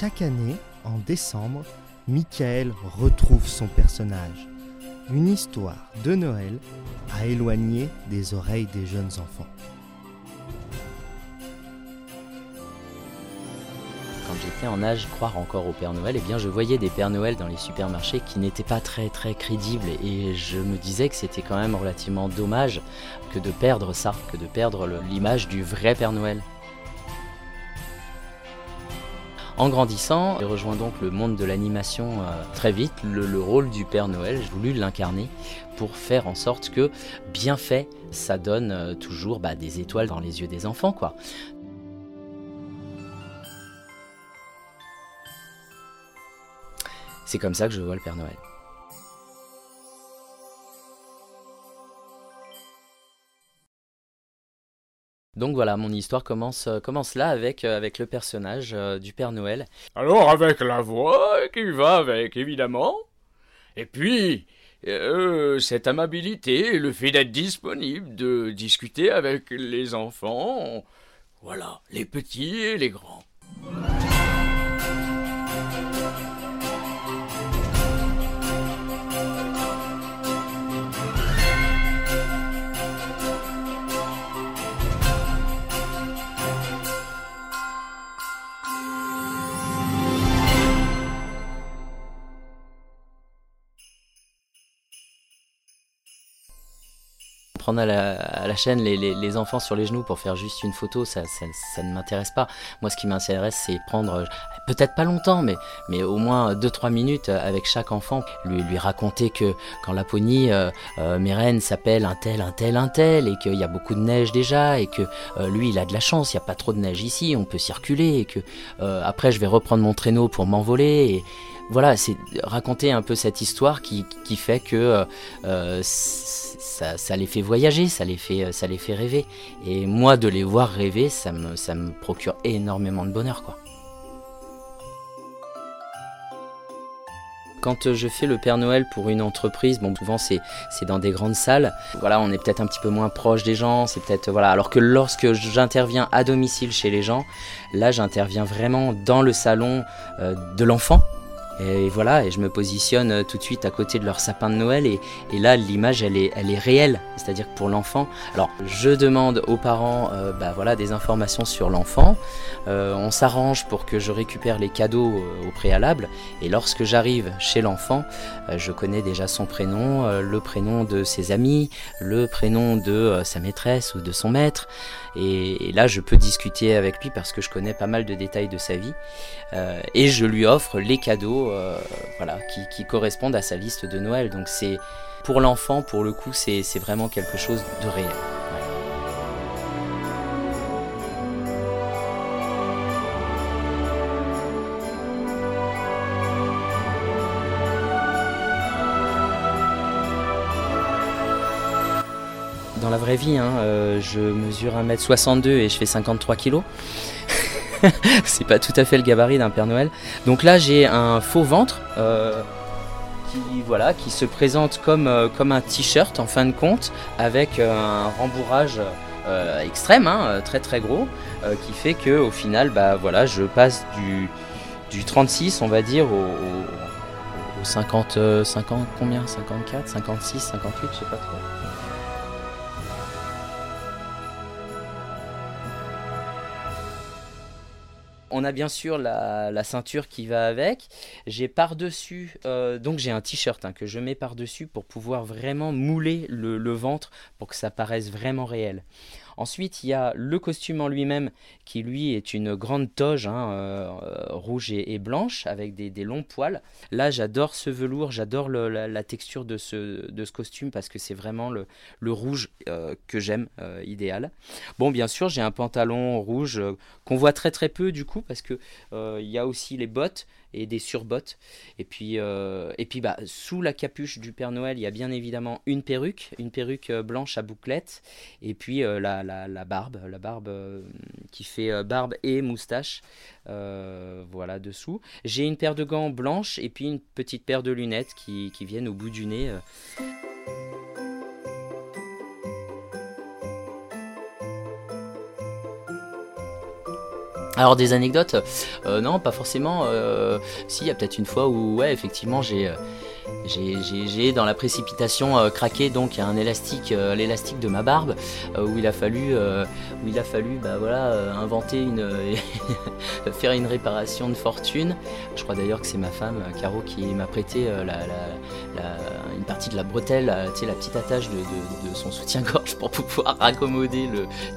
Chaque année, en décembre, Michael retrouve son personnage. Une histoire de Noël à éloigner des oreilles des jeunes enfants. Quand j'étais en âge de croire encore au Père Noël, eh je voyais des Pères Noël dans les supermarchés qui n'étaient pas très très crédibles et je me disais que c'était quand même relativement dommage que de perdre ça, que de perdre l'image du vrai Père Noël. En grandissant, j'ai rejoint donc le monde de l'animation euh, très vite. Le, le rôle du Père Noël, j'ai voulu l'incarner pour faire en sorte que, bien fait, ça donne euh, toujours bah, des étoiles dans les yeux des enfants. C'est comme ça que je vois le Père Noël. Donc voilà, mon histoire commence, euh, commence là avec, euh, avec le personnage euh, du Père Noël. Alors avec la voix qui va avec, évidemment. Et puis, cette amabilité, le fait d'être disponible, de discuter avec les enfants. Voilà, les petits et les grands. Prendre à la, chaîne les, enfants sur les genoux pour faire juste une photo, ça, ne m'intéresse pas. Moi, ce qui m'intéresse, c'est prendre, peut-être pas longtemps, mais, au moins 2-3 minutes avec chaque enfant, lui, lui raconter que quand Laponie, euh, euh, s'appellent un tel, un tel, un tel, et qu'il y a beaucoup de neige déjà, et que euh, lui, il a de la chance, il n'y a pas trop de neige ici, on peut circuler, et que euh, après, je vais reprendre mon traîneau pour m'envoler. Voilà, c'est raconter un peu cette histoire qui, fait que euh, euh, ça, les fait voyager, ça les fait, rêver. Et moi, de les voir rêver, ça me, procure énormément de bonheur, quoi. Quand euh, je fais le Père Noël pour une entreprise, bon, souvent c'est dans des grandes salles. Voilà, on est peut-être un petit peu moins proche des gens. C'est peut-être voilà. Alors que lorsque j'interviens à domicile chez les gens, là, j'interviens vraiment dans le salon de l'enfant. Et voilà, et je me positionne euh, tout de suite à côté de leur sapin de Noël. Et, là, l'image, elle est, elle est réelle. C'est-à-dire que pour l'enfant, alors je demande aux parents, euh, bah voilà, des informations sur l'enfant. Euh, on s'arrange pour que je récupère les cadeaux au préalable. Et lorsque j'arrive chez l'enfant, je connais déjà son prénom, le prénom de ses amis, le prénom de sa maîtresse ou de son maître. Et, là, je peux discuter avec lui parce que je connais pas mal de détails de sa vie. Euh, et je lui offre les cadeaux euh, voilà, qui, qui correspondent à sa liste de Noël. Donc c'est pour l'enfant, pour le coup, c'est vraiment quelque chose de réel. La vraie vie, hein, euh, je mesure 1m62 et je fais 53 kg. c'est pas tout à fait le gabarit d'un Père Noël. Donc là, j'ai un faux ventre euh, qui, voilà, qui se présente comme, euh, comme un t-shirt en fin de compte, avec un rembourrage extrême, hein, très très gros, qui fait que au final, bah, voilà, je passe du, du 36, on va dire, au, au- au 50, euh, 50, combien? 54, 56, 58, je sais pas trop. On a bien sûr la, ceinture qui va avec. J'ai par-dessus, donc j'ai un t-shirt hein, que je mets par-dessus pour pouvoir vraiment mouler le ventre pour que ça paraisse vraiment réel. Ensuite, il y a le costume en lui-même qui, lui, est une grande toge hein, euh, rouge et, blanche avec des, longs poils. Là, j'adore ce velours, j'adore la, texture de ce, costume parce que c'est vraiment le, rouge euh, que j'aime, euh, idéal. Bon, bien sûr, j'ai un pantalon rouge qu'on voit très très peu du coup parce que il y a aussi les bottes et des surbottes. Et puis, et puis bah, sous la capuche du Père Noël, il y a bien évidemment une perruque, une perruque blanche à bouclettes, et puis la, la, barbe, la barbe qui fait barbe et moustache, voilà dessous. J'ai une paire de gants blanches et puis une petite paire de lunettes qui, qui viennent au bout du nez. Alors des anecdotes, euh, non, pas forcément. Euh, si, il y a peut-être une fois où, ouais, effectivement, j'ai euh, j'ai dans la précipitation euh, craqué donc un élastique, euh, l'élastique de ma barbe euh, où il a fallu, où il a fallu bah, voilà, inventer une, faire une réparation de fortune. Je crois d'ailleurs que c'est ma femme Caro qui m'a prêté une partie de la bretelle, la petite attache de, son soutien-gorge pour pouvoir raccommoder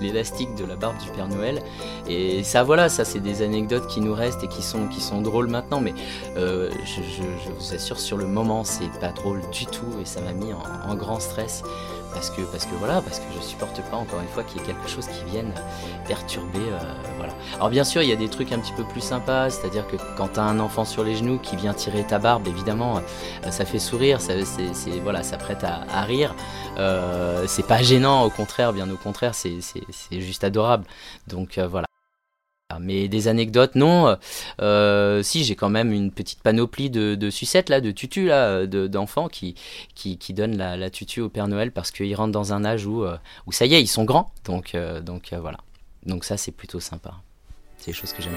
l'élastique de la barbe du Père Noël. Et ça voilà, ça c'est des anecdotes qui nous restent et qui sont, qui sont drôles maintenant, mais je vous assure sur le moment c'est pas drôle du tout et ça m'a mis en, grand stress parce que parce que voilà parce que je supporte pas encore une fois qu'il y ait quelque chose qui vienne perturber euh, voilà. Alors bien sûr il y a des trucs un petit peu plus sympas c'est à dire que quand t'as un enfant sur les genoux qui vient tirer ta barbe évidemment euh, ça fait sourire ça c'est voilà ça prête à, rire. Euh, c'est pas gênant au contraire bien au contraire c'est juste adorable. Donc voilà mais des anecdotes, non. Euh, euh, si, j'ai quand même une petite panoplie de, sucettes, là, de tutus, là, d'enfants qui, qui, qui, donnent la, tutu au Père Noël parce qu'ils rentrent dans un âge où, euh, où ça y est, ils sont grands. Donc, donc voilà. Donc ça, c'est plutôt sympa. C'est des choses que j'aime.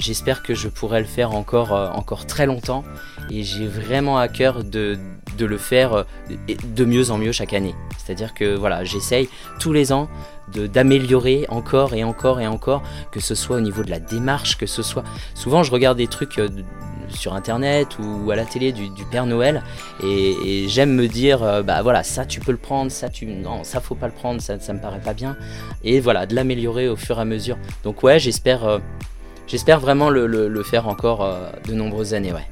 J'espère que je pourrai le faire encore, euh, encore très longtemps. Et j'ai vraiment à cœur de, de, le faire euh, de mieux en mieux chaque année. C'est-à-dire que voilà, j'essaye tous les ans d'améliorer encore et encore et encore, que ce soit au niveau de la démarche, que ce soit... Souvent je regarde des trucs euh, sur internet ou à la télé du, Père Noël et, j'aime me dire bah voilà ça tu peux le prendre ça tu non ça faut pas le prendre ça, ça me paraît pas bien. Et voilà de l'améliorer au fur et à mesure. Donc ouais j'espère J'espère vraiment le, le, faire encore euh, de nombreuses années, ouais.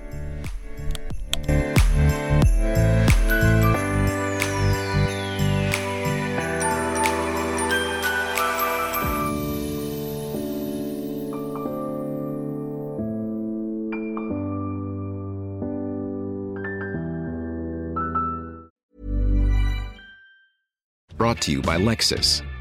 Brought to you by Lexus.